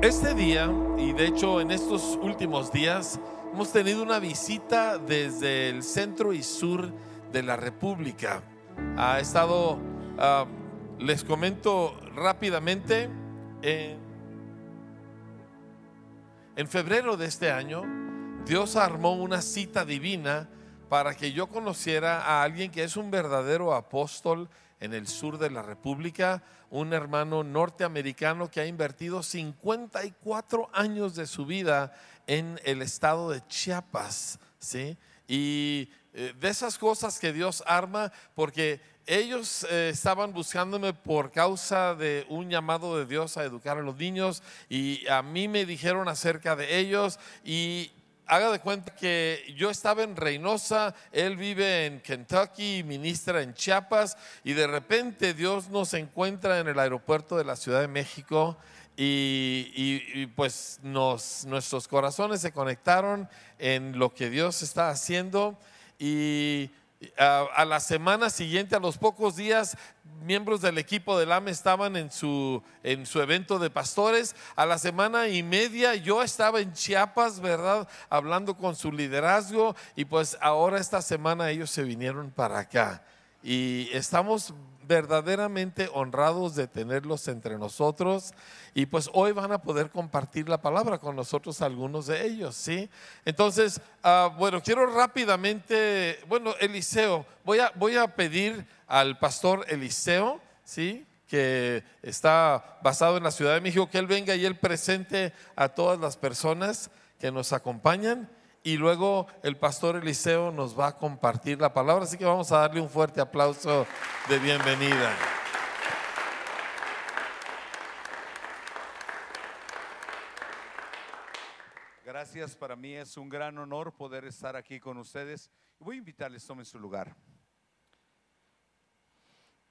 Este día, y de hecho en estos últimos días, hemos tenido una visita desde el centro y sur de la República. Ha estado, les comento rápidamente, en, en febrero de este año, Dios armó una cita divina para que yo conociera a alguien que es un verdadero apóstol en el sur de la República, un hermano norteamericano que ha invertido 54 años de su vida en el estado de Chiapas, ¿sí? Y eh, de esas cosas que Dios arma, porque ellos eh, estaban buscándome por causa de un llamado de Dios a educar a los niños y a mí me dijeron acerca de ellos y haga de cuenta que yo estaba en Reynosa, él vive en Kentucky, ministra en Chiapas, y de repente Dios nos encuentra en el aeropuerto de la Ciudad de México. Y, pues nuestros corazones se conectaron en lo que Dios está haciendo y a, la semana siguiente, a los pocos días, miembros del equipo del AME estaban en su, en su evento de pastores. A la semana y media yo estaba en Chiapas, ¿verdad? Hablando con su liderazgo y pues ahora esta semana ellos se vinieron para acá. Y estamos verdaderamente honrados de tenerlos entre nosotros y pues hoy van a poder compartir la palabra con nosotros algunos de ellos, ¿sí? Entonces, ah, bueno, quiero rápidamente, bueno, Eliseo, voy a, voy a pedir al pastor Eliseo, ¿sí? que está basado en la Ciudad de México, que él venga y él presente a todas las personas que nos acompañan y luego el pastor Eliseo nos va a compartir la palabra. Así que vamos a darle un fuerte aplauso de bienvenida. Gracias, para mí es un gran honor poder estar aquí con ustedes. Voy a invitarles, tomen su lugar.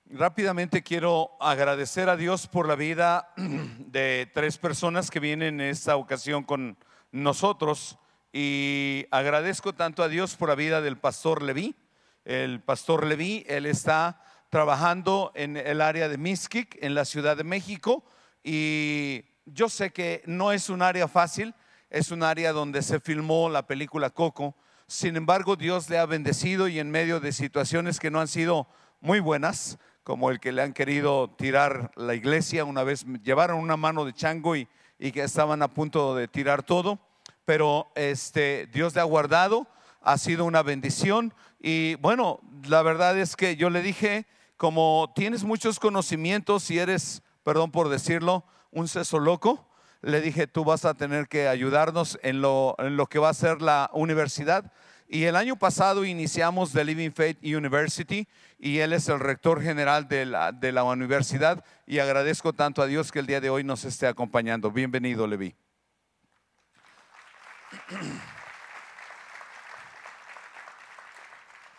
Rápidamente quiero agradecer a Dios por la vida de tres personas que vienen en esta ocasión con nosotros. Y agradezco tanto a Dios por la vida del pastor Leví. El pastor Leví, él está trabajando en el área de Miskik, en la Ciudad de México. Y yo sé que no es un área fácil, es un área donde se filmó la película Coco. Sin embargo, Dios le ha bendecido y en medio de situaciones que no han sido muy buenas, como el que le han querido tirar la iglesia, una vez llevaron una mano de chango y, y que estaban a punto de tirar todo pero este, Dios le ha guardado, ha sido una bendición. Y bueno, la verdad es que yo le dije, como tienes muchos conocimientos y eres, perdón por decirlo, un seso loco, le dije, tú vas a tener que ayudarnos en lo, en lo que va a ser la universidad. Y el año pasado iniciamos The Living Faith University y él es el rector general de la, de la universidad y agradezco tanto a Dios que el día de hoy nos esté acompañando. Bienvenido, Levi.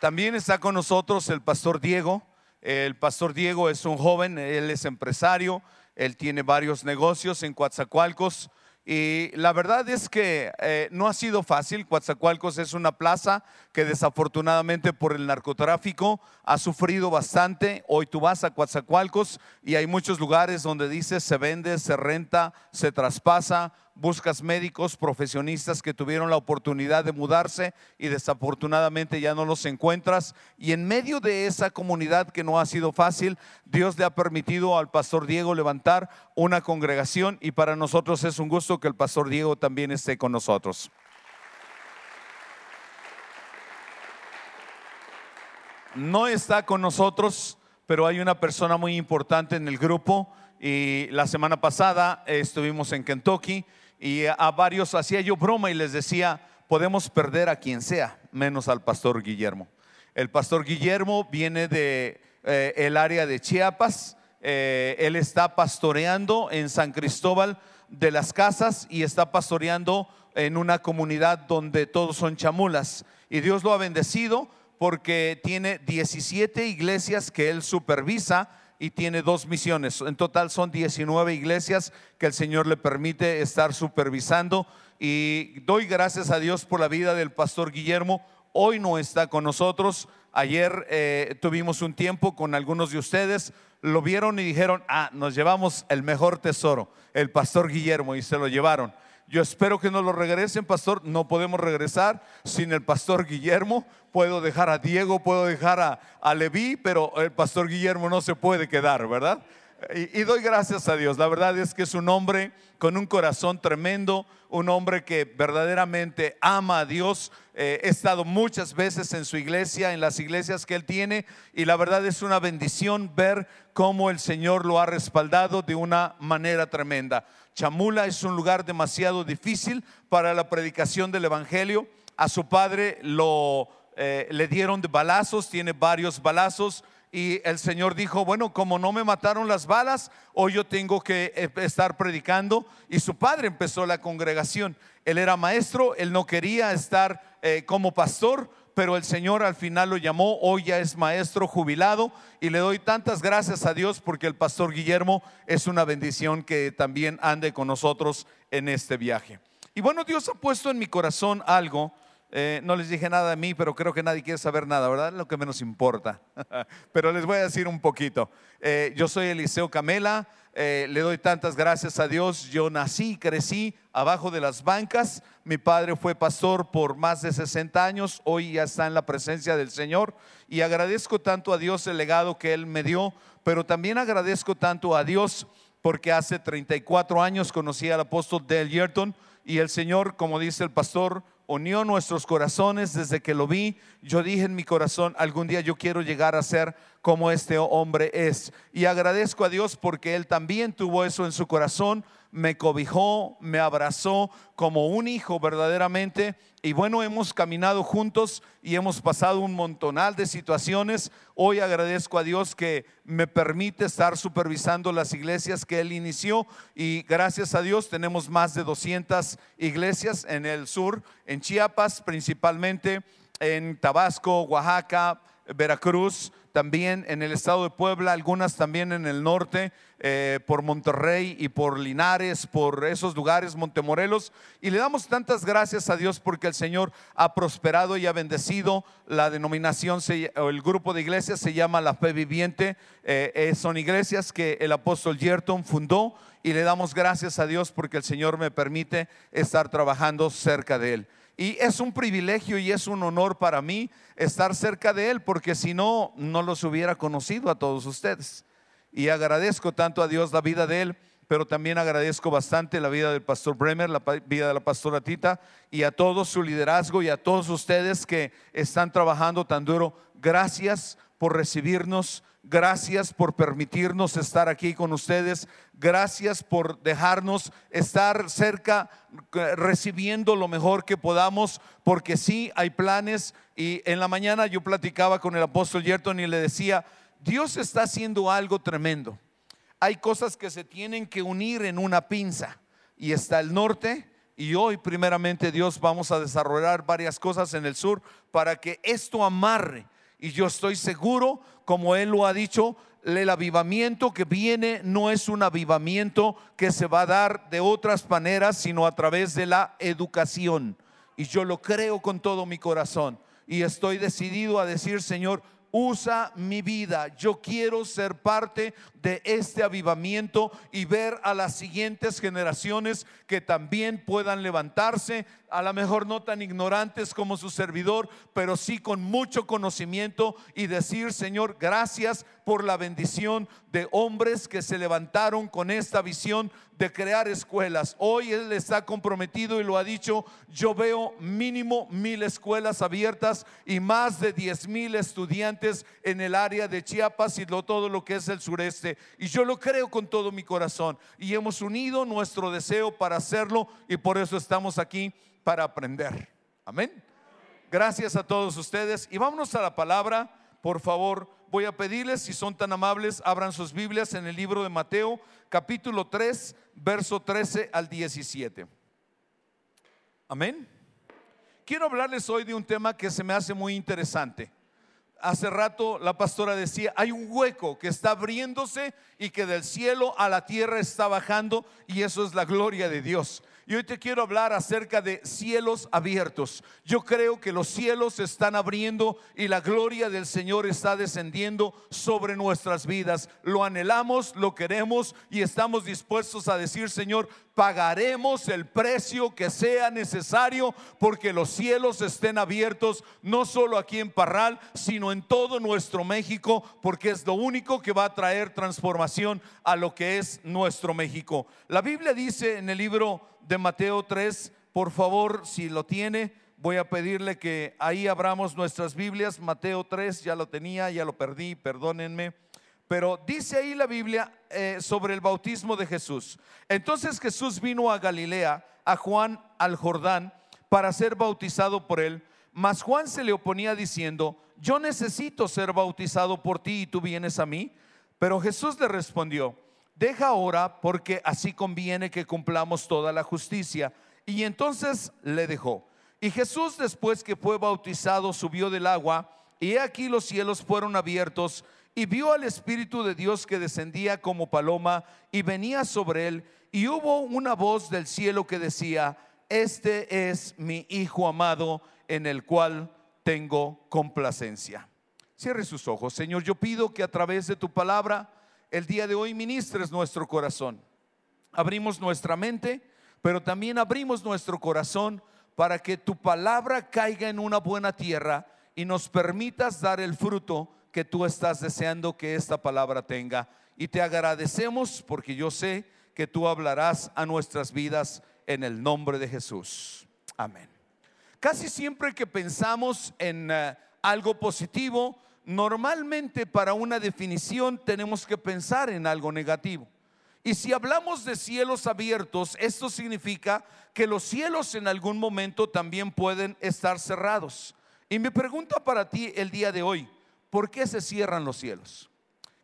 También está con nosotros el pastor Diego. El pastor Diego es un joven, él es empresario, él tiene varios negocios en Coatzacoalcos. Y la verdad es que eh, no ha sido fácil. Coatzacoalcos es una plaza que desafortunadamente por el narcotráfico ha sufrido bastante. Hoy tú vas a Coatzacoalcos y hay muchos lugares donde dice se vende, se renta, se traspasa buscas médicos profesionistas que tuvieron la oportunidad de mudarse y desafortunadamente ya no los encuentras. Y en medio de esa comunidad que no ha sido fácil, Dios le ha permitido al pastor Diego levantar una congregación y para nosotros es un gusto que el pastor Diego también esté con nosotros. No está con nosotros, pero hay una persona muy importante en el grupo y la semana pasada estuvimos en Kentucky y a varios hacía yo broma y les decía, podemos perder a quien sea, menos al pastor Guillermo. El pastor Guillermo viene de eh, el área de Chiapas, eh, él está pastoreando en San Cristóbal de las Casas y está pastoreando en una comunidad donde todos son chamulas. Y Dios lo ha bendecido porque tiene 17 iglesias que él supervisa y tiene dos misiones. En total son 19 iglesias que el Señor le permite estar supervisando. Y doy gracias a Dios por la vida del pastor Guillermo. Hoy no está con nosotros. Ayer eh, tuvimos un tiempo con algunos de ustedes, lo vieron y dijeron, ah, nos llevamos el mejor tesoro, el pastor Guillermo, y se lo llevaron. Yo espero que no lo regresen, pastor. No podemos regresar sin el pastor Guillermo. Puedo dejar a Diego, puedo dejar a, a Leví, pero el pastor Guillermo no se puede quedar, ¿verdad? Y, doy gracias a Dios. La verdad es que es un hombre con un corazón tremendo, un hombre que verdaderamente ama a Dios. Eh, he estado muchas veces en su iglesia, en las iglesias que él tiene, y la verdad es una bendición ver cómo el Señor lo ha respaldado de una manera tremenda. Chamula es un lugar demasiado difícil para la predicación del Evangelio. A su padre lo eh, le dieron de balazos, tiene varios balazos. Y el Señor dijo, bueno, como no me mataron las balas, hoy yo tengo que eh, estar predicando. Y su padre empezó la congregación. Él era maestro, él no quería estar eh, como pastor, pero el Señor al final lo llamó, hoy ya es maestro jubilado y le doy tantas gracias a Dios porque el pastor Guillermo es una bendición que también ande con nosotros en este viaje. Y bueno, Dios ha puesto en mi corazón algo, eh, no les dije nada a mí, pero creo que nadie quiere saber nada, ¿verdad? Lo que menos importa. pero les voy a decir un poquito. Eh, yo soy Eliseo Camela, eh, le doy tantas gracias a Dios. Yo nací, crecí abajo de las bancas. Mi padre fue pastor por más de 60 años. Hoy ya está en la presencia del Señor. Y agradezco tanto a Dios el legado que Él me dio, pero también agradezco tanto a Dios porque hace 34 años conocí al apóstol Dale Yerton y el Señor, como dice el pastor, unió nuestros corazones desde que lo vi. Yo dije en mi corazón, algún día yo quiero llegar a ser como este hombre es. Y agradezco a Dios porque Él también tuvo eso en su corazón me cobijó, me abrazó como un hijo verdaderamente. Y bueno, hemos caminado juntos y hemos pasado un montonal de situaciones. Hoy agradezco a Dios que me permite estar supervisando las iglesias que Él inició y gracias a Dios tenemos más de 200 iglesias en el sur, en Chiapas principalmente, en Tabasco, Oaxaca, Veracruz, también en el estado de Puebla, algunas también en el norte, eh, por Monterrey y por Linares, por esos lugares, Montemorelos. Y le damos tantas gracias a Dios porque el Señor ha prosperado y ha bendecido. La denominación, o el grupo de iglesias se llama La Fe Viviente. Eh, eh, son iglesias que el apóstol Yerton fundó y le damos gracias a Dios porque el Señor me permite estar trabajando cerca de Él. Y es un privilegio y es un honor para mí estar cerca de Él, porque si no, no los hubiera conocido a todos ustedes. Y agradezco tanto a Dios la vida de Él, pero también agradezco bastante la vida del pastor Bremer, la vida de la pastora Tita y a todo su liderazgo y a todos ustedes que están trabajando tan duro. Gracias por recibirnos, Gracias por permitirnos estar aquí con ustedes. Gracias por dejarnos estar cerca, recibiendo lo mejor que podamos, porque sí hay planes. Y en la mañana yo platicaba con el apóstol Yerton y le decía, Dios está haciendo algo tremendo. Hay cosas que se tienen que unir en una pinza. Y está el norte, y hoy primeramente Dios vamos a desarrollar varias cosas en el sur para que esto amarre y yo estoy seguro, como Él lo ha dicho, el avivamiento que viene no es un avivamiento que se va a dar de otras maneras, sino a través de la educación. Y yo lo creo con todo mi corazón. Y estoy decidido a decir, Señor, usa mi vida. Yo quiero ser parte de este avivamiento y ver a las siguientes generaciones que también puedan levantarse, a lo mejor no tan ignorantes como su servidor, pero sí con mucho conocimiento y decir, Señor, gracias por la bendición de hombres que se levantaron con esta visión de crear escuelas. Hoy Él está comprometido y lo ha dicho, yo veo mínimo mil escuelas abiertas y más de diez mil estudiantes en el área de Chiapas y todo lo que es el sureste y yo lo creo con todo mi corazón. Y hemos unido nuestro deseo para hacerlo y por eso estamos aquí para aprender. Amén. Gracias a todos ustedes. Y vámonos a la palabra. Por favor, voy a pedirles, si son tan amables, abran sus Biblias en el libro de Mateo, capítulo 3, verso 13 al 17. Amén. Quiero hablarles hoy de un tema que se me hace muy interesante. Hace rato la pastora decía, hay un hueco que está abriéndose y que del cielo a la tierra está bajando y eso es la gloria de Dios. Y hoy te quiero hablar acerca de cielos abiertos. Yo creo que los cielos se están abriendo y la gloria del Señor está descendiendo sobre nuestras vidas. Lo anhelamos, lo queremos y estamos dispuestos a decir, Señor, pagaremos el precio que sea necesario porque los cielos estén abiertos, no solo aquí en Parral, sino en todo nuestro México, porque es lo único que va a traer transformación a lo que es nuestro México. La Biblia dice en el libro de Mateo 3, por favor, si lo tiene, voy a pedirle que ahí abramos nuestras Biblias. Mateo 3, ya lo tenía, ya lo perdí, perdónenme. Pero dice ahí la Biblia eh, sobre el bautismo de Jesús. Entonces Jesús vino a Galilea, a Juan al Jordán, para ser bautizado por él. Mas Juan se le oponía diciendo, yo necesito ser bautizado por ti y tú vienes a mí. Pero Jesús le respondió, deja ahora porque así conviene que cumplamos toda la justicia. Y entonces le dejó. Y Jesús después que fue bautizado subió del agua y aquí los cielos fueron abiertos y vio al Espíritu de Dios que descendía como paloma y venía sobre él y hubo una voz del cielo que decía, este es mi Hijo amado en el cual tengo complacencia. Cierre sus ojos. Señor, yo pido que a través de tu palabra el día de hoy ministres nuestro corazón. Abrimos nuestra mente, pero también abrimos nuestro corazón para que tu palabra caiga en una buena tierra y nos permitas dar el fruto que tú estás deseando que esta palabra tenga. Y te agradecemos porque yo sé que tú hablarás a nuestras vidas en el nombre de Jesús. Amén. Casi siempre que pensamos en eh, algo positivo, normalmente para una definición tenemos que pensar en algo negativo. Y si hablamos de cielos abiertos, esto significa que los cielos en algún momento también pueden estar cerrados. Y mi pregunta para ti el día de hoy, ¿por qué se cierran los cielos?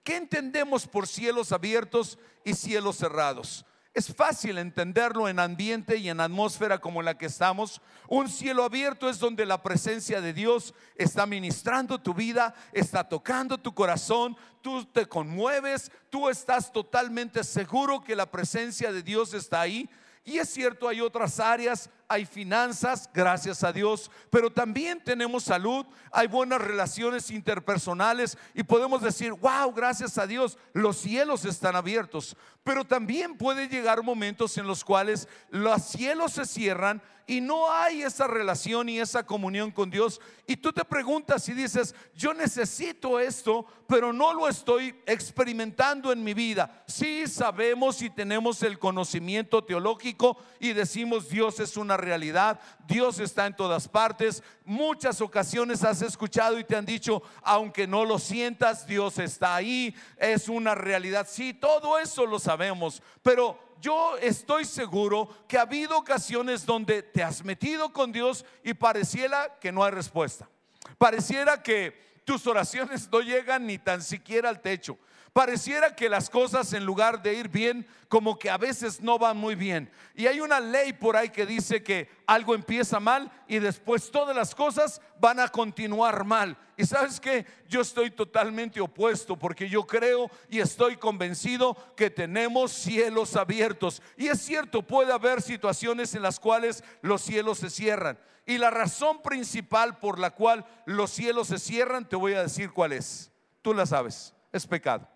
¿Qué entendemos por cielos abiertos y cielos cerrados? Es fácil entenderlo en ambiente y en atmósfera como la que estamos. Un cielo abierto es donde la presencia de Dios está ministrando tu vida, está tocando tu corazón, tú te conmueves, tú estás totalmente seguro que la presencia de Dios está ahí. Y es cierto, hay otras áreas, hay finanzas, gracias a Dios, pero también tenemos salud, hay buenas relaciones interpersonales y podemos decir, wow, gracias a Dios, los cielos están abiertos. Pero también puede llegar momentos en los cuales los cielos se cierran y no hay esa relación y esa comunión con Dios. Y tú te preguntas y dices, yo necesito esto, pero no lo estoy experimentando en mi vida. Sí sabemos y tenemos el conocimiento teológico y decimos Dios es una realidad, Dios está en todas partes. Muchas ocasiones has escuchado y te han dicho, aunque no lo sientas, Dios está ahí, es una realidad. Sí, todo eso lo sabemos, pero yo estoy seguro que ha habido ocasiones donde te has metido con Dios y pareciera que no hay respuesta. Pareciera que tus oraciones no llegan ni tan siquiera al techo. Pareciera que las cosas en lugar de ir bien, como que a veces no van muy bien. Y hay una ley por ahí que dice que algo empieza mal y después todas las cosas van a continuar mal. Y sabes que yo estoy totalmente opuesto porque yo creo y estoy convencido que tenemos cielos abiertos. Y es cierto, puede haber situaciones en las cuales los cielos se cierran. Y la razón principal por la cual los cielos se cierran, te voy a decir cuál es. Tú la sabes, es pecado.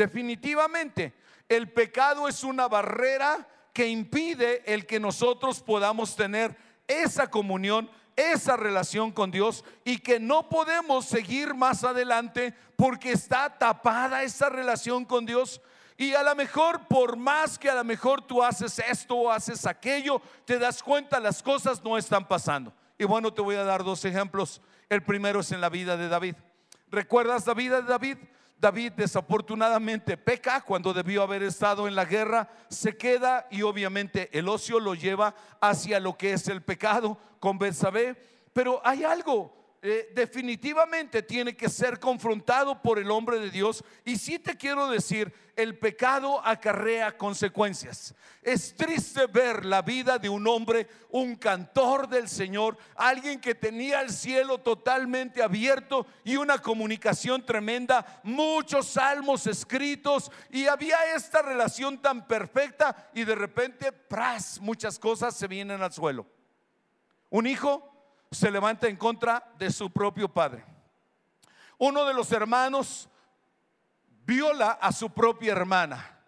Definitivamente, el pecado es una barrera que impide el que nosotros podamos tener esa comunión, esa relación con Dios y que no podemos seguir más adelante porque está tapada esa relación con Dios. Y a lo mejor, por más que a lo mejor tú haces esto o haces aquello, te das cuenta las cosas no están pasando. Y bueno, te voy a dar dos ejemplos. El primero es en la vida de David. ¿Recuerdas la vida de David? David desafortunadamente peca cuando debió haber estado en la guerra, se queda y obviamente el ocio lo lleva hacia lo que es el pecado con Betsabé. Pero hay algo eh, definitivamente tiene que ser confrontado por el hombre de Dios. Y sí te quiero decir, el pecado acarrea consecuencias. Es triste ver la vida de un hombre, un cantor del Señor, alguien que tenía el cielo totalmente abierto y una comunicación tremenda, muchos salmos escritos y había esta relación tan perfecta y de repente, pras, muchas cosas se vienen al suelo. Un hijo se levanta en contra de su propio padre. Uno de los hermanos viola a su propia hermana.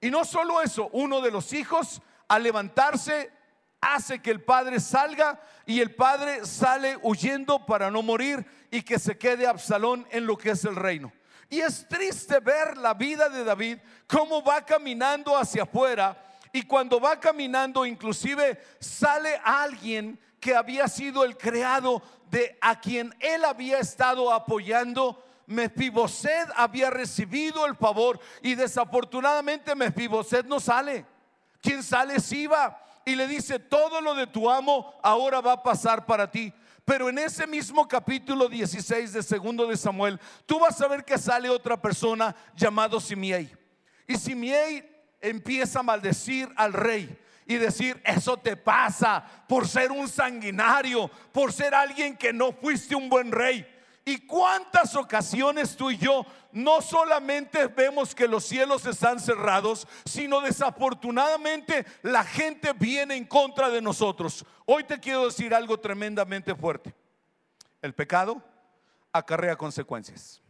Y no solo eso, uno de los hijos al levantarse hace que el padre salga y el padre sale huyendo para no morir y que se quede Absalón en lo que es el reino. Y es triste ver la vida de David, cómo va caminando hacia afuera y cuando va caminando inclusive sale alguien que había sido el creado de a quien él había estado apoyando. Mefiboset había recibido el favor y desafortunadamente Mefiboset no sale. Quien sale es Iba y le dice, todo lo de tu amo ahora va a pasar para ti. Pero en ese mismo capítulo 16 de segundo de Samuel, tú vas a ver que sale otra persona llamado Simiei. Y Simiei empieza a maldecir al rey y decir, eso te pasa por ser un sanguinario, por ser alguien que no fuiste un buen rey. ¿Y cuántas ocasiones tú y yo no solamente vemos que los cielos están cerrados, sino desafortunadamente la gente viene en contra de nosotros? Hoy te quiero decir algo tremendamente fuerte. El pecado acarrea consecuencias.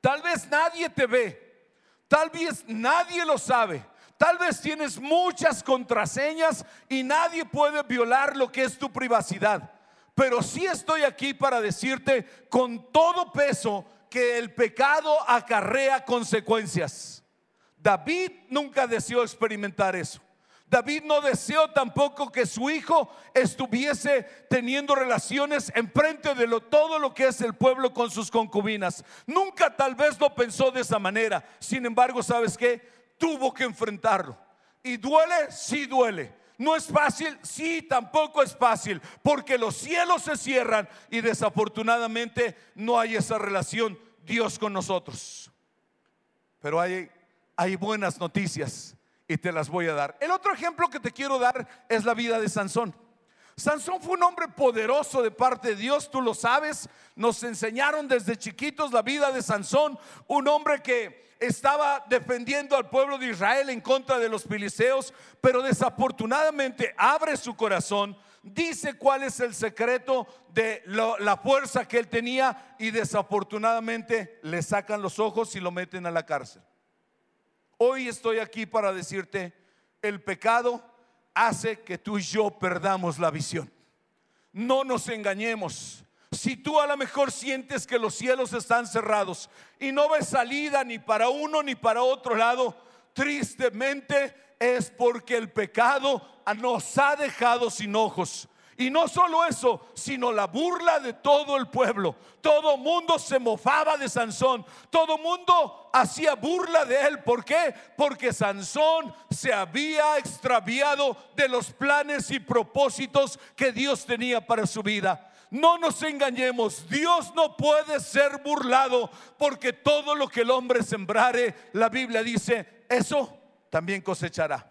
Tal vez nadie te ve, tal vez nadie lo sabe, Tal vez tienes muchas contraseñas y nadie puede violar lo que es tu privacidad. Pero sí estoy aquí para decirte con todo peso que el pecado acarrea consecuencias. David nunca deseó experimentar eso. David no deseó tampoco que su hijo estuviese teniendo relaciones enfrente de lo, todo lo que es el pueblo con sus concubinas. Nunca tal vez lo pensó de esa manera. Sin embargo, ¿sabes qué? Tuvo que enfrentarlo. ¿Y duele? Sí duele. ¿No es fácil? Sí, tampoco es fácil, porque los cielos se cierran y desafortunadamente no hay esa relación Dios con nosotros. Pero hay, hay buenas noticias y te las voy a dar. El otro ejemplo que te quiero dar es la vida de Sansón. Sansón fue un hombre poderoso de parte de Dios, tú lo sabes. Nos enseñaron desde chiquitos la vida de Sansón, un hombre que estaba defendiendo al pueblo de Israel en contra de los filisteos, pero desafortunadamente abre su corazón, dice cuál es el secreto de la fuerza que él tenía y desafortunadamente le sacan los ojos y lo meten a la cárcel. Hoy estoy aquí para decirte, el pecado hace que tú y yo perdamos la visión. No nos engañemos. Si tú a lo mejor sientes que los cielos están cerrados y no ves salida ni para uno ni para otro lado, tristemente es porque el pecado nos ha dejado sin ojos. Y no solo eso, sino la burla de todo el pueblo. Todo mundo se mofaba de Sansón. Todo mundo hacía burla de él. ¿Por qué? Porque Sansón se había extraviado de los planes y propósitos que Dios tenía para su vida. No nos engañemos, Dios no puede ser burlado porque todo lo que el hombre sembrare, la Biblia dice, eso también cosechará.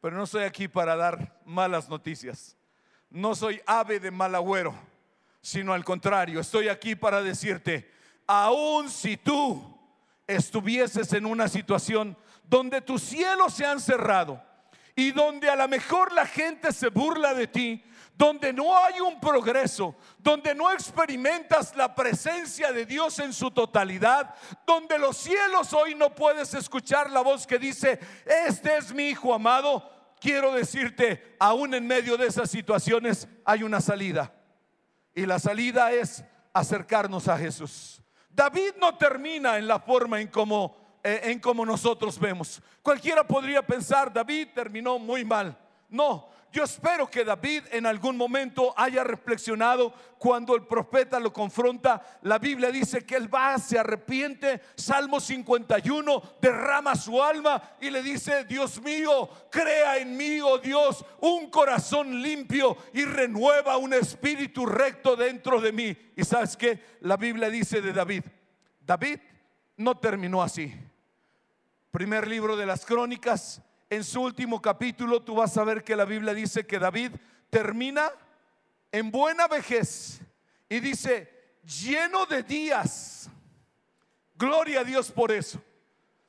Pero no estoy aquí para dar malas noticias no soy ave de mal agüero, sino al contrario, estoy aquí para decirte, aun si tú estuvieses en una situación donde tus cielos se han cerrado y donde a lo mejor la gente se burla de ti, donde no hay un progreso, donde no experimentas la presencia de Dios en su totalidad, donde los cielos hoy no puedes escuchar la voz que dice, este es mi hijo amado, quiero decirte, aún en medio de esas situaciones hay una salida. Y la salida es acercarnos a Jesús. David no termina en la forma en como, eh, en como nosotros vemos. Cualquiera podría pensar, David terminó muy mal. No, Yo espero que David en algún momento haya reflexionado cuando el profeta lo confronta. La Biblia dice que él va, se arrepiente. Salmo 51 derrama su alma y le dice, Dios mío, crea en mí, oh Dios, un corazón limpio y renueva un espíritu recto dentro de mí. Y sabes que la Biblia dice de David, David no terminó así. Primer libro de las crónicas, en su último capítulo tú vas a ver que la Biblia dice que David termina en buena vejez y dice, lleno de días. Gloria a Dios por eso.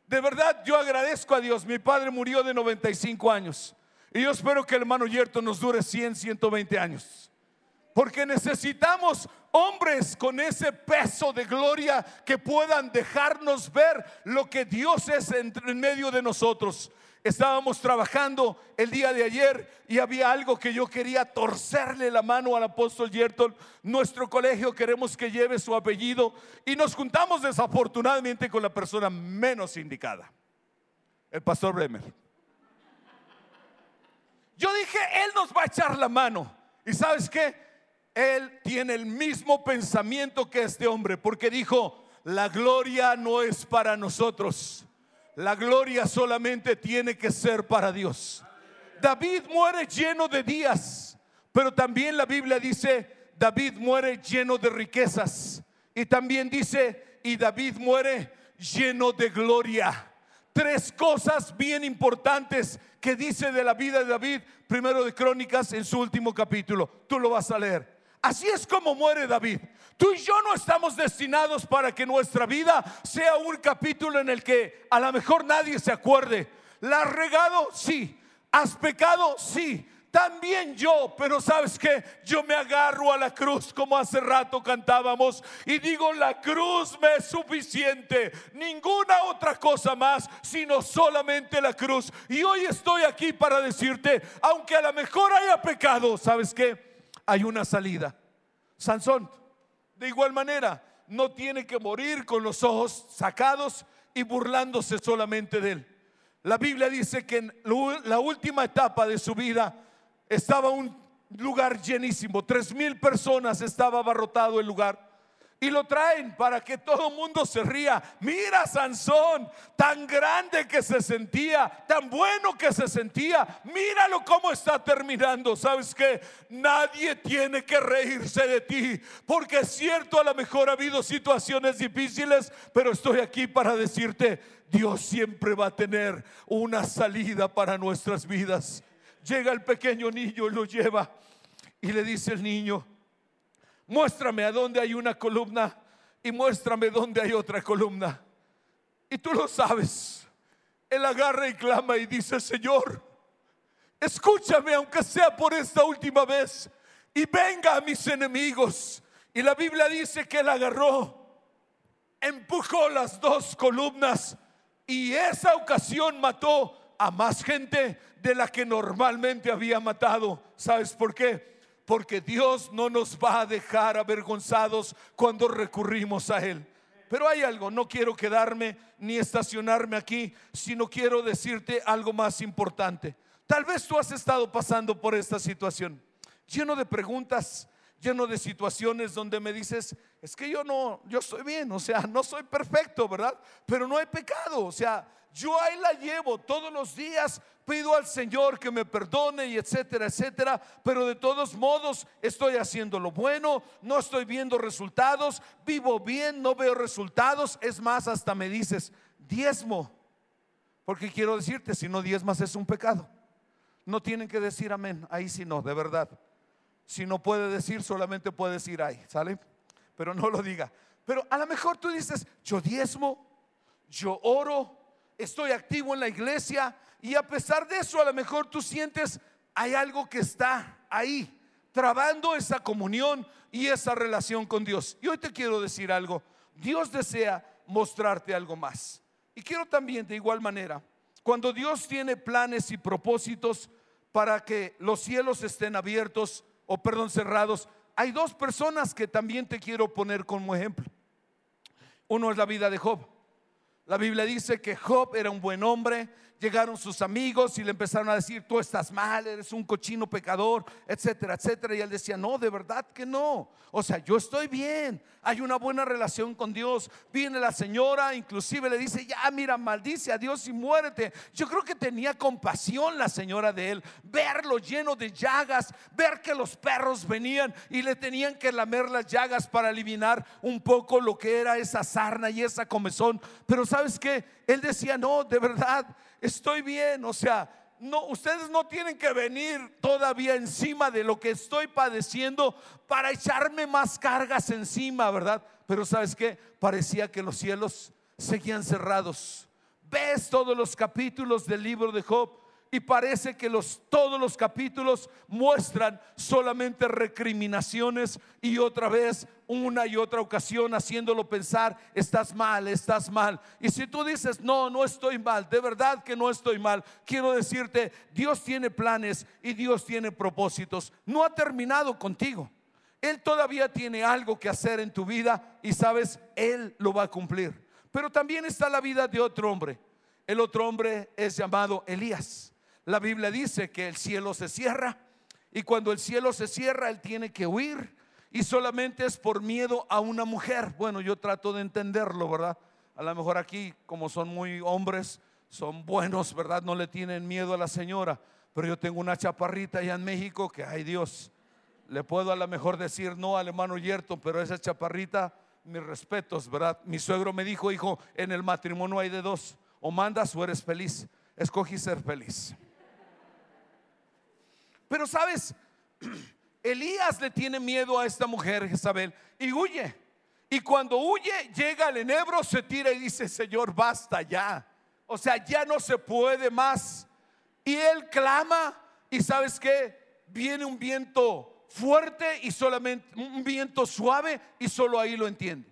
De verdad, yo agradezco a Dios. Mi padre murió de 95 años. Y yo espero que el hermano Yerto nos dure 100, 120 años. Porque necesitamos hombres con ese peso de gloria que puedan dejarnos ver lo que Dios es en, medio de nosotros. Estábamos trabajando el día de ayer y había algo que yo quería torcerle la mano al apóstol Yerton. Nuestro colegio queremos que lleve su apellido y nos juntamos desafortunadamente con la persona menos indicada, el pastor Bremer. Yo dije, él nos va a echar la mano. ¿Y sabes qué? Él tiene el mismo pensamiento que este hombre, porque dijo, la gloria no es para nosotros, la gloria solamente tiene que ser para Dios. David muere lleno de días, pero también la Biblia dice, David muere lleno de riquezas. Y también dice, y David muere lleno de gloria. Tres cosas bien importantes que dice de la vida de David, primero de Crónicas en su último capítulo. Tú lo vas a leer. Así es como muere David. Tú y yo no estamos destinados para que nuestra vida sea un capítulo en el que a lo mejor nadie se acuerde. ¿La has regado? Sí. ¿Has pecado? Sí. También yo, pero sabes que yo me agarro a la cruz como hace rato cantábamos y digo, la cruz me es suficiente, ninguna otra cosa más, sino solamente la cruz. Y hoy estoy aquí para decirte, aunque a lo mejor haya pecado, ¿sabes qué? Hay una salida. Sansón, de igual manera, no tiene que morir con los ojos sacados y burlándose solamente de él. La Biblia dice que en la última etapa de su vida estaba un lugar llenísimo, tres mil personas estaba abarrotado el lugar y lo traen para que todo el mundo se ría. Mira Sansón, tan grande que se sentía, tan bueno que se sentía. Míralo cómo está terminando. ¿Sabes que Nadie tiene que reírse de ti, porque es cierto, a lo mejor ha habido situaciones difíciles, pero estoy aquí para decirte, Dios siempre va a tener una salida para nuestras vidas. Llega el pequeño niño y lo lleva y le dice el niño, muéstrame a dónde hay una columna y muéstrame dónde hay otra columna. Y tú lo sabes. Él agarra y clama y dice, Señor, escúchame aunque sea por esta última vez y venga a mis enemigos. Y la Biblia dice que él agarró, empujó las dos columnas y esa ocasión mató a más gente de la que normalmente había matado. ¿Sabes por qué? Porque Dios no nos va a dejar avergonzados cuando recurrimos a Él. Pero hay algo, no quiero quedarme ni estacionarme aquí, sino quiero decirte algo más importante. Tal vez tú has estado pasando por esta situación, lleno de preguntas, lleno de situaciones donde me dices, es que yo no, yo estoy bien, o sea, no soy perfecto, ¿verdad? Pero no hay pecado, o sea, yo ahí la llevo todos los días, pido al Señor que me perdone y etcétera, etcétera, pero de todos modos estoy haciendo lo bueno, no estoy viendo resultados, vivo bien, no veo resultados, es más, hasta me dices, diezmo, porque quiero decirte, si no diezmas es un pecado. No tienen que decir amén, ahí sí no, de verdad. Si no puede decir, solamente puede decir ahí, ¿sale? Pero no lo diga. Pero a lo mejor tú dices, yo diezmo, yo oro, estoy activo en la iglesia y a pesar de eso a lo mejor tú sientes hay algo que está ahí, trabando esa comunión y esa relación con Dios. Y hoy te quiero decir algo, Dios desea mostrarte algo más. Y quiero también de igual manera, cuando Dios tiene planes y propósitos para que los cielos estén abiertos o perdón cerrados, hay dos personas que también te quiero poner como ejemplo. Uno es la vida de Job. La Biblia dice que Job era un buen hombre, llegaron sus amigos y le empezaron a decir, tú estás mal, eres un cochino pecador, etcétera, etcétera. Y él decía, no, de verdad que no. O sea, yo estoy bien, hay una buena relación con Dios. Viene la señora, inclusive le dice, ya mira, maldice a Dios y muérete. Yo creo que tenía compasión la señora de él, verlo lleno de llagas, ver que los perros venían y le tenían que lamer las llagas para eliminar un poco lo que era esa sarna y esa comezón. Pero sabes que él decía, no, de verdad, estoy bien. O sea, no, ustedes no tienen que venir todavía encima de lo que estoy padeciendo para echarme más cargas encima, ¿verdad? Pero sabes que parecía que los cielos seguían cerrados. Ves todos los capítulos del libro de Job y parece que los, todos los capítulos muestran solamente recriminaciones y otra vez, una y otra ocasión, haciéndolo pensar, estás mal, estás mal. Y si tú dices, no, no estoy mal, de verdad que no estoy mal, quiero decirte, Dios tiene planes y Dios tiene propósitos. No ha terminado contigo. Él todavía tiene algo que hacer en tu vida y sabes, Él lo va a cumplir. Pero también está la vida de otro hombre. El otro hombre es llamado Elías. La Biblia dice que el cielo se cierra y cuando el cielo se cierra, él tiene que huir y solamente es por miedo a una mujer. Bueno, yo trato de entenderlo, ¿verdad? A lo mejor aquí, como son muy hombres, son buenos, ¿verdad? No le tienen miedo a la señora. Pero yo tengo una chaparrita allá en México que, ay Dios, le puedo a lo mejor decir no al hermano Yerto, pero esa chaparrita, mis respetos, ¿verdad? Mi suegro me dijo, hijo, en el matrimonio hay de dos, o mandas o eres feliz. Escogí ser feliz. Pero sabes, Elías le tiene miedo a esta mujer, Jezabel, y huye. Y cuando huye, llega al enebro, se tira y dice, Señor, basta ya. O sea, ya no se puede más. Y él clama y sabes que viene un viento fuerte y solamente un viento suave y solo ahí lo entiende.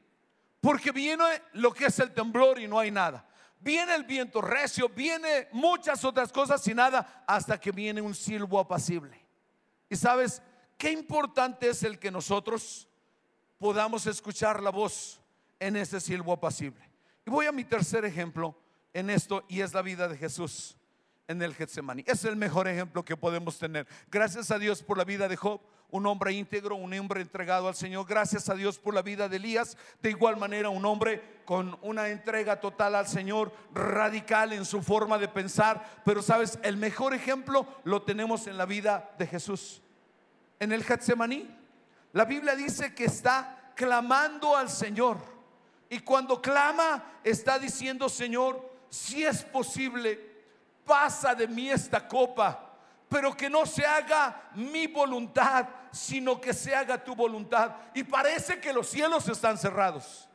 Porque viene lo que es el temblor y no hay nada viene el viento recio, viene muchas otras cosas y nada, hasta que viene un silbo apacible. Y sabes, qué importante es el que nosotros podamos escuchar la voz en ese silbo apacible. Y voy a mi tercer ejemplo en esto y es la vida de Jesús en el Getsemaní. Es el mejor ejemplo que podemos tener. Gracias a Dios por la vida de Job un hombre íntegro, un hombre entregado al Señor. Gracias a Dios por la vida de Elías. De igual manera, un hombre con una entrega total al Señor, radical en su forma de pensar. Pero sabes, el mejor ejemplo lo tenemos en la vida de Jesús. En el Getsemaní, la Biblia dice que está clamando al Señor. Y cuando clama, está diciendo, Señor, si es posible, pasa de mí esta copa pero que no se haga mi voluntad, sino que se haga tu voluntad. Y parece que los cielos están cerrados.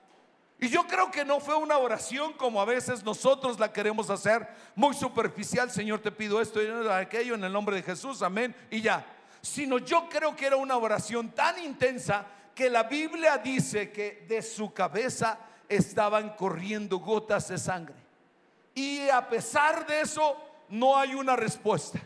Y yo creo que no fue una oración como a veces nosotros la queremos hacer, muy superficial, Señor, te pido esto y aquello en el nombre de Jesús, amén, y ya. Sino yo creo que era una oración tan intensa que la Biblia dice que de su cabeza estaban corriendo gotas de sangre. Y a pesar de eso, no hay una respuesta.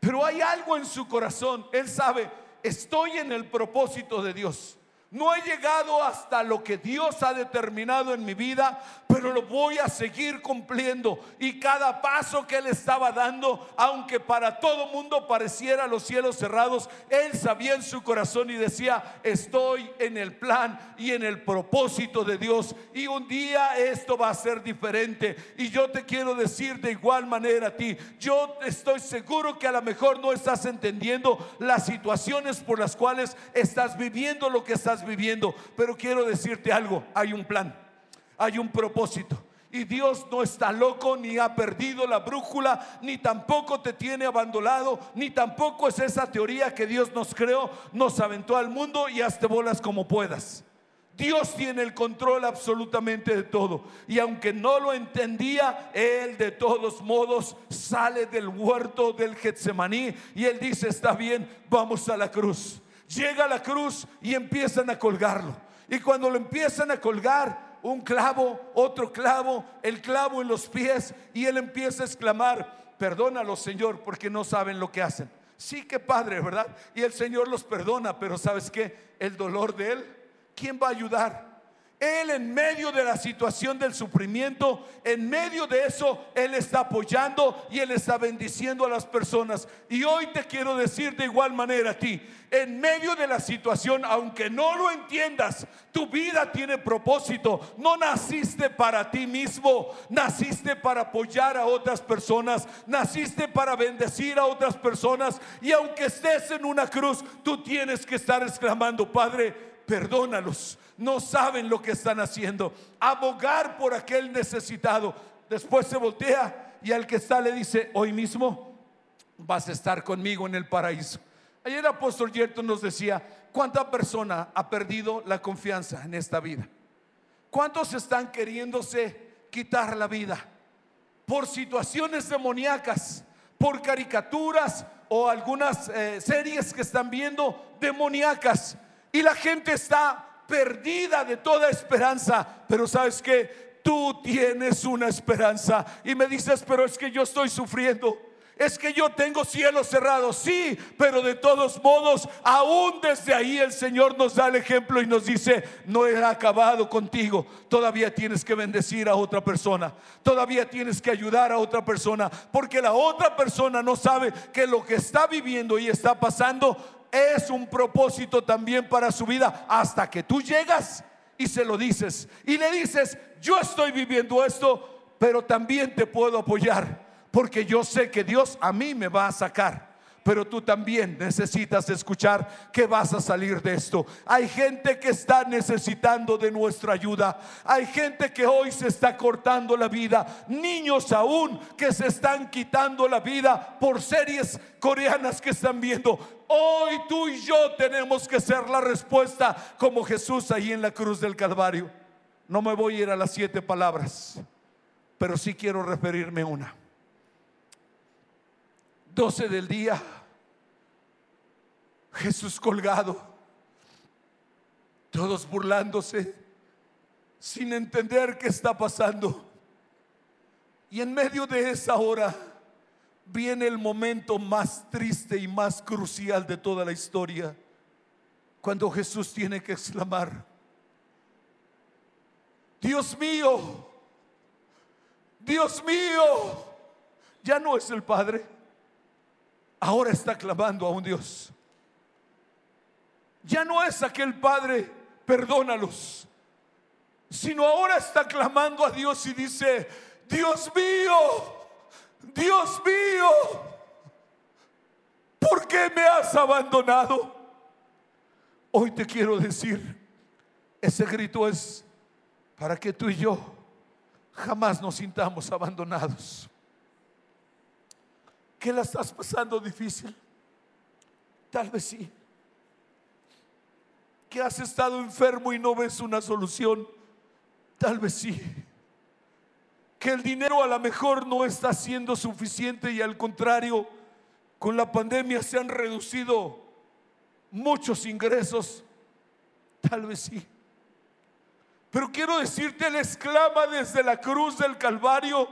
Pero hay algo en su corazón. Él sabe, estoy en el propósito de Dios. No he llegado hasta lo que Dios ha determinado en mi vida, pero lo voy a seguir cumpliendo. Y cada paso que Él estaba dando, aunque para todo mundo pareciera los cielos cerrados, Él sabía en su corazón y decía, estoy en el plan y en el propósito de Dios. Y un día esto va a ser diferente. Y yo te quiero decir de igual manera a ti, yo estoy seguro que a lo mejor no estás entendiendo las situaciones por las cuales estás viviendo lo que estás viviendo. Pero quiero decirte algo, hay un plan, hay un propósito. Y Dios no está loco, ni ha perdido la brújula, ni tampoco te tiene abandonado, ni tampoco es esa teoría que Dios nos creó, nos aventó al mundo y hazte bolas como puedas. Dios tiene el control absolutamente de todo. Y aunque no lo entendía, Él de todos modos sale del huerto del Getsemaní y Él dice, está bien, vamos a la cruz llega a la cruz y empiezan a colgarlo. Y cuando lo empiezan a colgar, un clavo, otro clavo, el clavo en los pies, y él empieza a exclamar, perdónalo Señor, porque no saben lo que hacen. Sí que padre, ¿verdad? Y el Señor los perdona, pero ¿sabes qué? El dolor de él, ¿quién va a ayudar? Él en medio de la situación del sufrimiento, en medio de eso, Él está apoyando y Él está bendiciendo a las personas. Y hoy te quiero decir de igual manera a ti, en medio de la situación, aunque no lo entiendas, tu vida tiene propósito. No naciste para ti mismo, naciste para apoyar a otras personas, naciste para bendecir a otras personas. Y aunque estés en una cruz, tú tienes que estar exclamando, Padre, perdónalos no saben lo que están haciendo. Abogar por aquel necesitado. Después se voltea y al que está le dice, hoy mismo vas a estar conmigo en el paraíso. Ayer el apóstol Yerto nos decía, ¿cuánta persona ha perdido la confianza en esta vida? ¿Cuántos están queriéndose quitar la vida por situaciones demoníacas, por caricaturas o algunas eh, series que están viendo demoníacas? Y la gente está perdida de toda esperanza, pero sabes que tú tienes una esperanza. Y me dices, pero es que yo estoy sufriendo. Es que yo tengo cielos cerrados, sí, pero de todos modos, aún desde ahí el Señor nos da el ejemplo y nos dice, no he acabado contigo, todavía tienes que bendecir a otra persona, todavía tienes que ayudar a otra persona, porque la otra persona no sabe que lo que está viviendo y está pasando es un propósito también para su vida hasta que tú llegas y se lo dices. Y le dices, yo estoy viviendo esto, pero también te puedo apoyar porque yo sé que Dios a mí me va a sacar pero tú también necesitas escuchar que vas a salir de esto. Hay gente que está necesitando de nuestra ayuda. Hay gente que hoy se está cortando la vida. Niños aún que se están quitando la vida por series coreanas que están viendo. Hoy tú y yo tenemos que ser la respuesta como Jesús ahí en la cruz del Calvario. No me voy a ir a las siete palabras, pero sí quiero referirme a una. 12 del día, Jesús colgado, todos burlándose, sin entender qué está pasando. Y en medio de esa hora viene el momento más triste y más crucial de toda la historia, cuando Jesús tiene que exclamar, Dios mío, Dios mío, ya no es el Padre ahora está clamando a un Dios. Ya no es aquel Padre, perdónalos, sino ahora está clamando a Dios y dice, Dios mío, Dios mío, ¿por qué me has abandonado? Hoy te quiero decir, ese grito es para que tú y yo jamás nos sintamos abandonados que la estás pasando difícil? Tal vez sí. Que has estado enfermo y no ves una solución? Tal vez sí. Que el dinero a lo mejor no está siendo suficiente y al contrario, con la pandemia se han reducido muchos ingresos. Tal vez sí. Pero quiero decirte, Él exclama desde la cruz del Calvario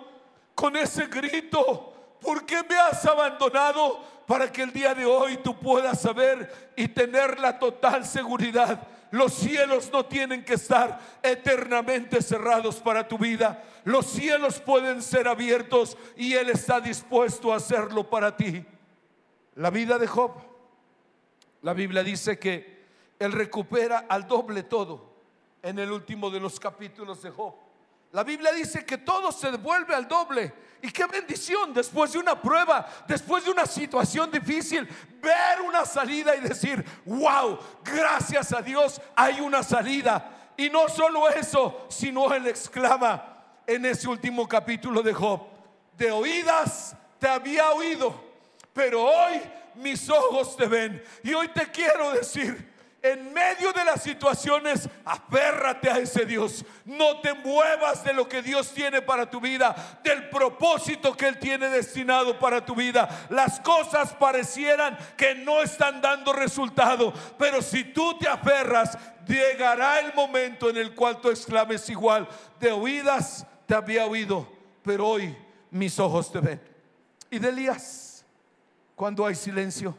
con ese grito ¿Por qué me has abandonado? Para que el día de hoy tú puedas saber y tener la total seguridad. Los cielos no tienen que estar eternamente cerrados para tu vida. Los cielos pueden ser abiertos y Él está dispuesto a hacerlo para ti. La vida de Job, la Biblia dice que Él recupera al doble todo en el último de los capítulos de Job. La Biblia dice que todo se devuelve al doble. Y qué bendición después de una prueba, después de una situación difícil, ver una salida y decir, wow, gracias a Dios hay una salida. Y no solo eso, sino él exclama en ese último capítulo de Job, de oídas te había oído, pero hoy mis ojos te ven. Y hoy te quiero decir, en medio de las situaciones, aférrate a ese Dios. No te muevas de lo que Dios tiene para tu vida, del propósito que Él tiene destinado para tu vida. Las cosas parecieran que no están dando resultado, pero si tú te aferras, llegará el momento en el cual tú exclames igual, de oídas te había oído, pero hoy mis ojos te ven. Y de Elías, cuando hay silencio,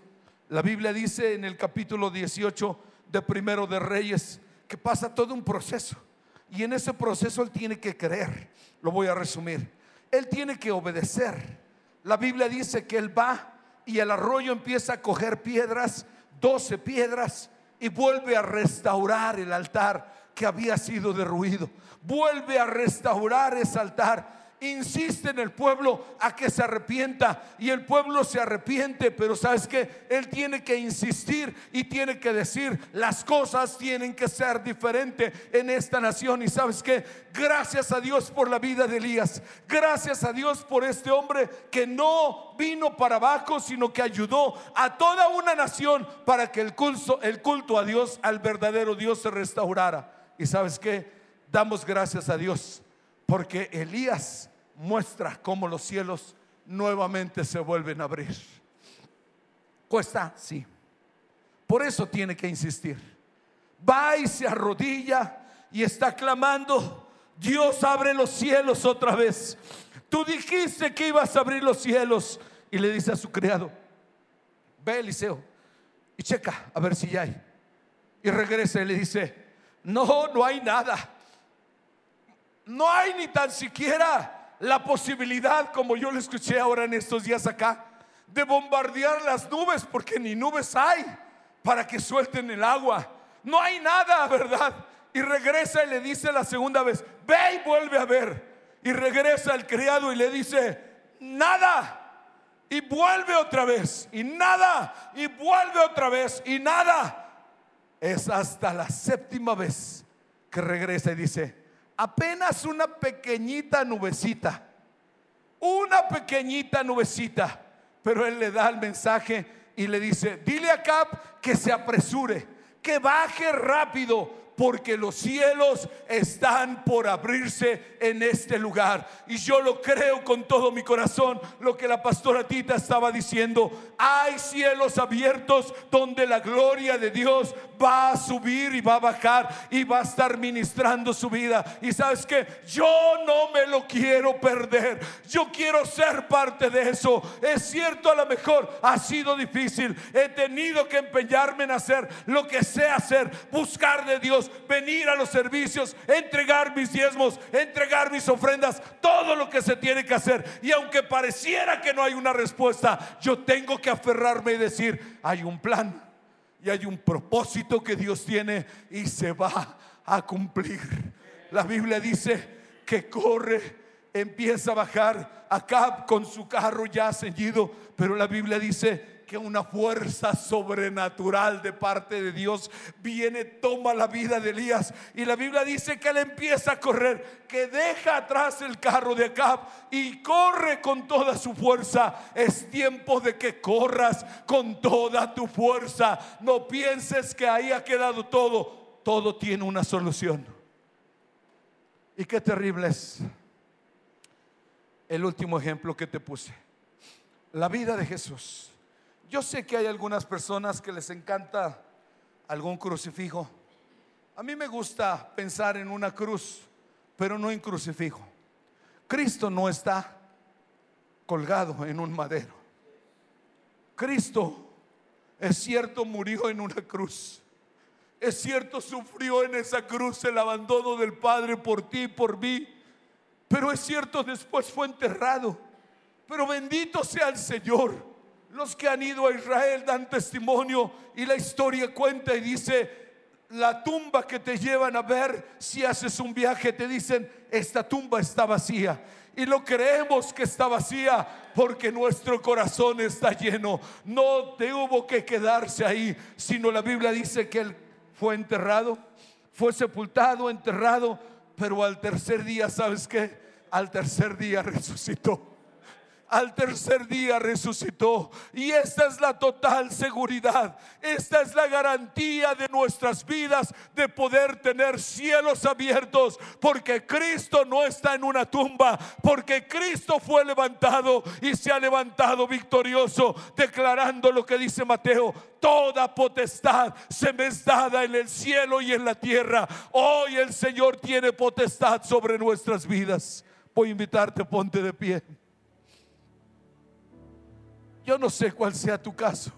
la Biblia dice en el capítulo 18, de primero de Reyes, que pasa todo un proceso. Y en ese proceso él tiene que creer. Lo voy a resumir. Él tiene que obedecer. La Biblia dice que él va y el arroyo empieza a coger piedras, doce piedras, y vuelve a restaurar el altar que había sido derruido. Vuelve a restaurar ese altar insiste en el pueblo a que se arrepienta y el pueblo se arrepiente, pero sabes que él tiene que insistir y tiene que decir las cosas tienen que ser diferentes en esta nación. Y sabes que gracias a Dios por la vida de Elías, gracias a Dios por este hombre que no vino para abajo, sino que ayudó a toda una nación para que el culto, el culto a Dios, al verdadero Dios se restaurara. Y sabes que damos gracias a Dios porque Elías muestra cómo los cielos nuevamente se vuelven a abrir. Cuesta, sí. Por eso tiene que insistir. Va y se arrodilla y está clamando, Dios abre los cielos otra vez. Tú dijiste que ibas a abrir los cielos. Y le dice a su criado, ve Eliseo y checa a ver si ya hay. Y regresa y le dice, no, no hay nada. No hay ni tan siquiera la posibilidad, como yo lo escuché ahora en estos días acá, de bombardear las nubes, porque ni nubes hay para que suelten el agua. No hay nada, ¿verdad? Y regresa y le dice la segunda vez, ve y vuelve a ver. Y regresa el criado y le dice, nada. Y vuelve otra vez. Y nada. Y vuelve otra vez. Y nada. Es hasta la séptima vez que regresa y dice, apenas una pequeñita nubecita, una pequeñita nubecita, pero él le da el mensaje y le dice, dile a Cap que se apresure, que baje rápido, porque los cielos están por abrirse en este lugar. Y yo lo creo con todo mi corazón, lo que la pastora Tita estaba diciendo. Hay cielos abiertos donde la gloria de Dios va a subir y va a bajar y va a estar ministrando su vida. Y sabes que yo no me lo quiero perder. Yo quiero ser parte de eso. Es cierto, a lo mejor ha sido difícil. He tenido que empeñarme en hacer lo que sé hacer, buscar de Dios venir a los servicios, entregar mis diezmos, entregar mis ofrendas, todo lo que se tiene que hacer. Y aunque pareciera que no hay una respuesta, yo tengo que aferrarme y decir, hay un plan y hay un propósito que Dios tiene y se va a cumplir. La Biblia dice que corre, empieza a bajar acá con su carro ya ceñido, pero la Biblia dice que una fuerza sobrenatural de parte de Dios viene, toma la vida de Elías. Y la Biblia dice que él empieza a correr, que deja atrás el carro de Acab y corre con toda su fuerza. Es tiempo de que corras con toda tu fuerza. No pienses que ahí ha quedado todo. Todo tiene una solución. Y qué terrible es el último ejemplo que te puse. La vida de Jesús. Yo sé que hay algunas personas que les encanta algún crucifijo. A mí me gusta pensar en una cruz, pero no en crucifijo. Cristo no está colgado en un madero. Cristo, es cierto, murió en una cruz. Es cierto, sufrió en esa cruz el abandono del Padre por ti y por mí. Pero es cierto, después fue enterrado. Pero bendito sea el Señor los que han ido a Israel dan testimonio y la historia cuenta y dice, la tumba que te llevan a ver si haces un viaje, te dicen, esta tumba está vacía. Y lo creemos que está vacía porque nuestro corazón está lleno. No te hubo que quedarse ahí, sino la Biblia dice que él fue enterrado, fue sepultado, enterrado, pero al tercer día, ¿sabes qué? Al tercer día resucitó al tercer día resucitó. Y esta es la total seguridad. Esta es la garantía de nuestras vidas de poder tener cielos abiertos. Porque Cristo no está en una tumba. Porque Cristo fue levantado y se ha levantado victorioso. Declarando lo que dice Mateo. Toda potestad se me es dada en el cielo y en la tierra. Hoy el Señor tiene potestad sobre nuestras vidas. Voy a invitarte, ponte de pie. Yo no sé cuál sea tu caso,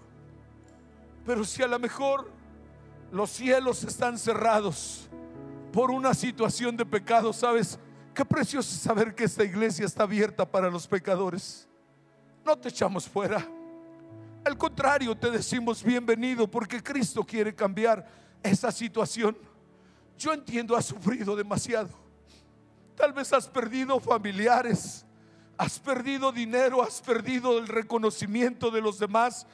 pero si a lo mejor los cielos están cerrados por una situación de pecado, ¿sabes? Qué precioso saber que esta iglesia está abierta para los pecadores. No te echamos fuera. Al contrario, te decimos bienvenido porque Cristo quiere cambiar esa situación. Yo entiendo, has sufrido demasiado. Tal vez has perdido familiares, has perdido dinero, has perdido el reconocimiento de los demás.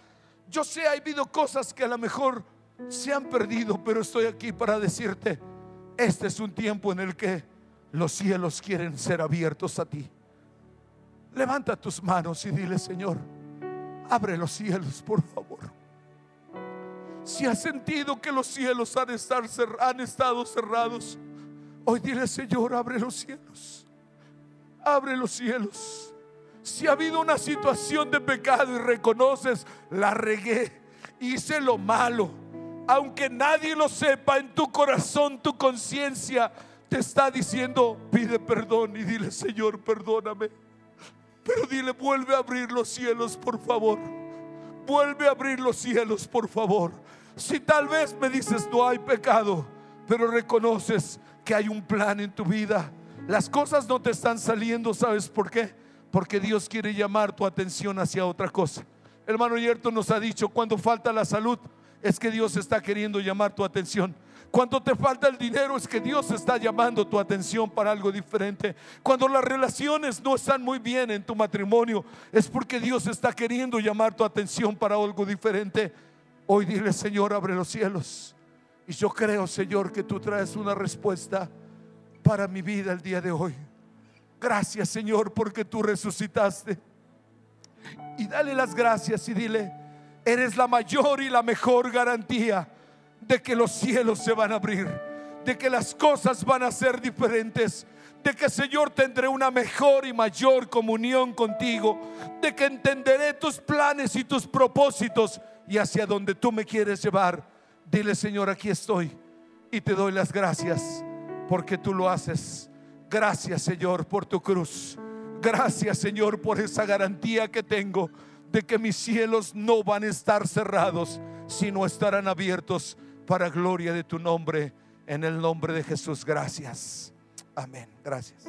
Yo sé, ha habido cosas que a lo mejor se han perdido, pero estoy aquí para decirte, este es un tiempo en el que los cielos quieren ser abiertos a ti. Levanta tus manos y dile, Señor, abre los cielos, por favor. Si has sentido que los cielos han, estar, han estado cerrados, hoy dile, Señor, abre los cielos. Abre los cielos. Si ha habido una situación de pecado y reconoces, la regué, hice lo malo, aunque nadie lo sepa, en tu corazón, tu conciencia te está diciendo, pide perdón y dile, Señor, perdóname. Pero dile, vuelve a abrir los cielos, por favor. Vuelve a abrir los cielos, por favor. Si tal vez me dices, no hay pecado, pero reconoces que hay un plan en tu vida. Las cosas no te están saliendo, ¿sabes por qué? Porque Dios quiere llamar tu atención hacia otra cosa. Hermano Yerto nos ha dicho, cuando falta la salud, es que Dios está queriendo llamar tu atención. Cuando te falta el dinero es que Dios está llamando tu atención para algo diferente. Cuando las relaciones no están muy bien en tu matrimonio es porque Dios está queriendo llamar tu atención para algo diferente. Hoy dile, Señor, abre los cielos. Y yo creo, Señor, que tú traes una respuesta para mi vida el día de hoy. Gracias, Señor, porque tú resucitaste. Y dale las gracias y dile, eres la mayor y la mejor garantía de que los cielos se van a abrir, de que las cosas van a ser diferentes, de que Señor tendré una mejor y mayor comunión contigo, de que entenderé tus planes y tus propósitos y hacia donde tú me quieres llevar. Dile Señor, aquí estoy y te doy las gracias porque tú lo haces. Gracias Señor por tu cruz. Gracias Señor por esa garantía que tengo de que mis cielos no van a estar cerrados, sino estarán abiertos para gloria de tu nombre, en el nombre de Jesús. Gracias. Amén. Gracias.